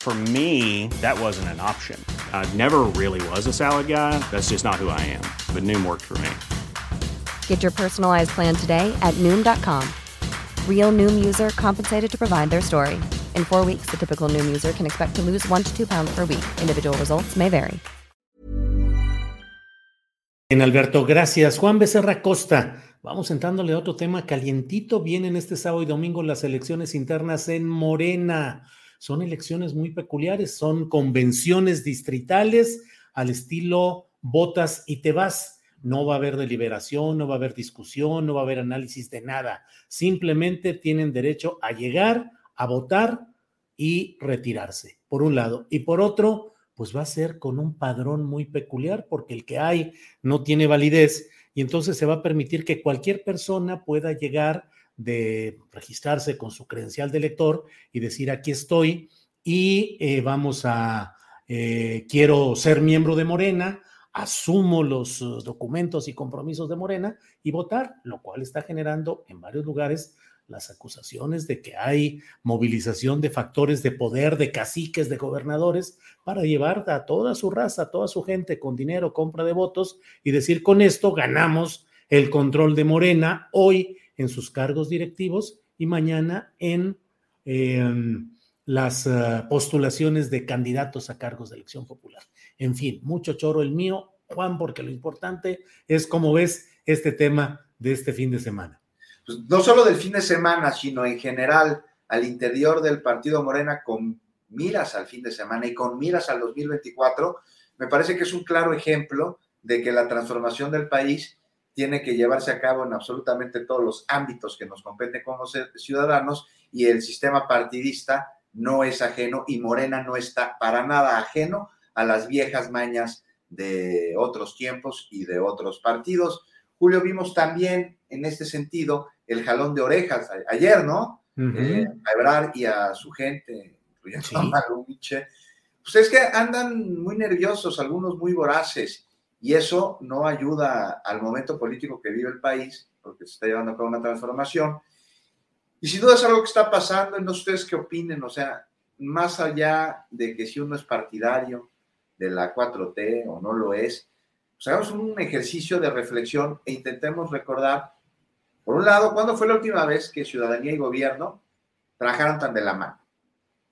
For me, that wasn't an option. I never really was a salad guy. That's just not who I am. But Noom worked for me. Get your personalized plan today at Noom.com. Real Noom user compensated to provide their story. In four weeks, the typical Noom user can expect to lose one to two pounds per week. Individual results may vary. En Alberto, gracias. Juan Becerra Costa. Vamos entrándole a otro tema calientito. Vienen este sábado y domingo las elecciones internas en Morena. Son elecciones muy peculiares, son convenciones distritales al estilo votas y te vas. No va a haber deliberación, no va a haber discusión, no va a haber análisis de nada. Simplemente tienen derecho a llegar, a votar y retirarse, por un lado. Y por otro, pues va a ser con un padrón muy peculiar, porque el que hay no tiene validez y entonces se va a permitir que cualquier persona pueda llegar de registrarse con su credencial de elector y decir aquí estoy y eh, vamos a, eh, quiero ser miembro de Morena, asumo los uh, documentos y compromisos de Morena y votar, lo cual está generando en varios lugares las acusaciones de que hay movilización de factores de poder, de caciques, de gobernadores, para llevar a toda su raza, a toda su gente con dinero, compra de votos y decir con esto ganamos el control de Morena. Hoy en sus cargos directivos y mañana en em, las uh, postulaciones de candidatos a cargos de elección popular. En fin, mucho choro el mío, Juan, porque lo importante es cómo ves este tema de este fin de semana. Pues no solo del fin de semana, sino en general al interior del partido Morena con miras al fin de semana y con miras al 2024, me parece que es un claro ejemplo de que la transformación del país tiene que llevarse a cabo en absolutamente todos los ámbitos que nos competen como ciudadanos y el sistema partidista no es ajeno y Morena no está para nada ajeno a las viejas mañas de otros tiempos y de otros partidos. Julio, vimos también en este sentido el jalón de orejas ayer, ¿no? Eh, a Ebrar y a su gente, incluyendo a Maluche. Pues es que andan muy nerviosos, algunos muy voraces y eso no ayuda al momento político que vive el país, porque se está llevando a cabo una transformación. Y sin duda es algo que está pasando, no sé ustedes qué opinen, o sea, más allá de que si uno es partidario de la 4T o no lo es, pues hagamos un ejercicio de reflexión e intentemos recordar, por un lado, ¿cuándo fue la última vez que ciudadanía y gobierno trabajaron tan de la mano?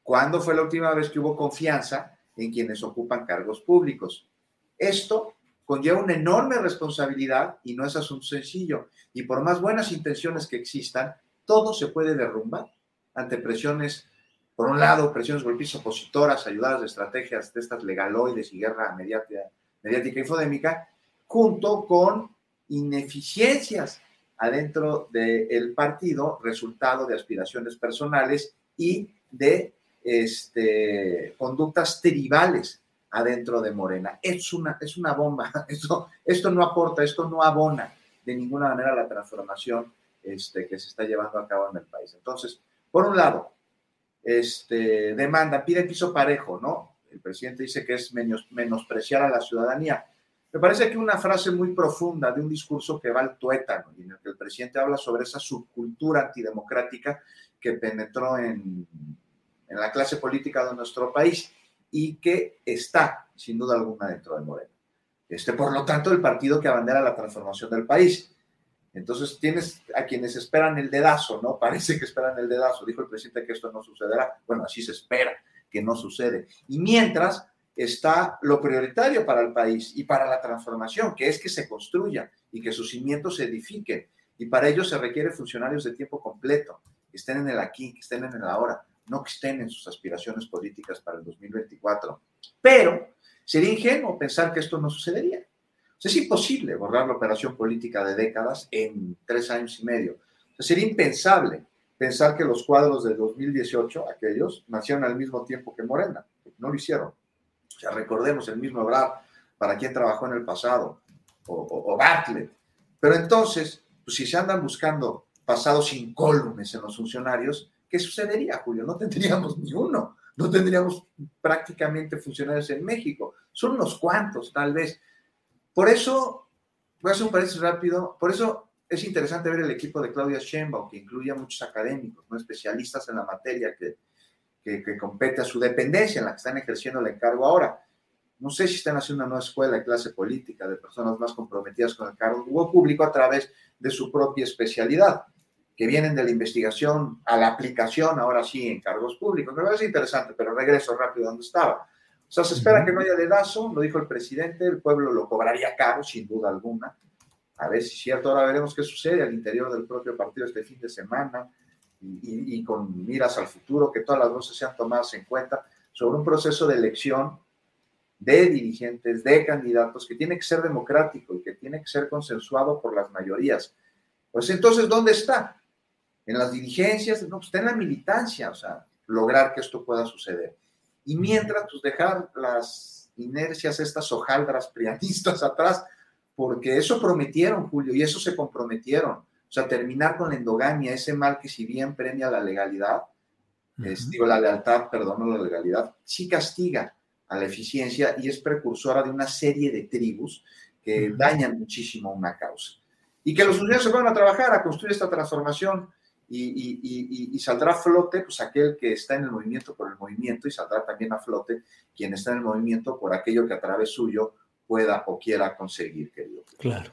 ¿Cuándo fue la última vez que hubo confianza en quienes ocupan cargos públicos? Esto conlleva una enorme responsabilidad y no es asunto sencillo. Y por más buenas intenciones que existan, todo se puede derrumbar ante presiones, por un lado, presiones golpistas opositoras, ayudadas de estrategias de estas legaloides y guerra mediática, mediática infodémica, junto con ineficiencias adentro del partido, resultado de aspiraciones personales y de este, conductas tribales adentro de Morena. Es una, es una bomba. Esto, esto no aporta, esto no abona de ninguna manera la transformación este, que se está llevando a cabo en el país. Entonces, por un lado, este, demanda, pide piso parejo, ¿no? El presidente dice que es menos, menospreciar a la ciudadanía. Me parece que una frase muy profunda de un discurso que va al tuétano y en el que el presidente habla sobre esa subcultura antidemocrática que penetró en, en la clase política de nuestro país y que está, sin duda alguna, dentro de Morena. Este, por lo tanto, el partido que abandera la transformación del país. Entonces, tienes a quienes esperan el dedazo, ¿no? Parece que esperan el dedazo. Dijo el presidente que esto no sucederá. Bueno, así se espera que no sucede. Y mientras, está lo prioritario para el país y para la transformación, que es que se construya y que sus cimientos se edifiquen. Y para ello se requiere funcionarios de tiempo completo, que estén en el aquí, que estén en el ahora, no que estén en sus aspiraciones políticas para el 2024. Pero sería ingenuo pensar que esto no sucedería. es imposible borrar la operación política de décadas en tres años y medio. sería impensable pensar que los cuadros de 2018, aquellos, nacieron al mismo tiempo que Morena. No lo hicieron. O recordemos el mismo Brad, para quien trabajó en el pasado, o, Bartlett. Pero entonces, pues si se andan buscando pasados incólumes en los funcionarios, ¿qué sucedería, Julio? No tendríamos ni uno, no tendríamos prácticamente funcionarios en México. Son unos cuantos, tal vez. Por eso, voy a hacer un paréntesis rápido, por eso es interesante ver el equipo de Claudia Sheinbaum, que incluye a muchos académicos, ¿no? especialistas en la materia que, que, compete a su dependencia, en la que están ejerciendo el encargo ahora. No sé si están haciendo una nueva escuela de clase política de personas más comprometidas con el cargo público a través de su propia especialidad, que vienen de la investigación a la aplicación, ahora sí, en cargos públicos. Me parece interesante, pero regreso rápido donde estaba. O sea, se espera que no haya dedazo, lo dijo el presidente, el pueblo lo cobraría caro, sin duda alguna a ver si es cierto, ahora veremos qué sucede al interior del propio partido este fin de semana y, con miras al futuro, que todas las voces sean tomadas en cuenta sobre un proceso de elección de dirigentes, de candidatos, que tiene que ser democrático y que tiene que ser consensuado por las mayorías. Pues entonces, ¿dónde está? En las dirigencias, no, pues está en la militancia, o sea, lograr que esto pueda suceder. Y mientras, pues dejar las inercias, estas hojaldras prianistas atrás, porque eso prometieron, Julio, y eso se comprometieron. O sea, terminar con la endogamia, ese mal que si bien premia la legalidad, digo, la lealtad, perdón, no la legalidad, sí castiga a la eficiencia y es precursora de una serie de tribus que dañan muchísimo una causa. Y que los funcionarios se van a trabajar a construir esta transformación y, y, saldrá a flote pues aquel que está en el movimiento por el movimiento y saldrá también a flote quien está en el movimiento por aquello que a través suyo pueda o quiera conseguir, querido. Claro.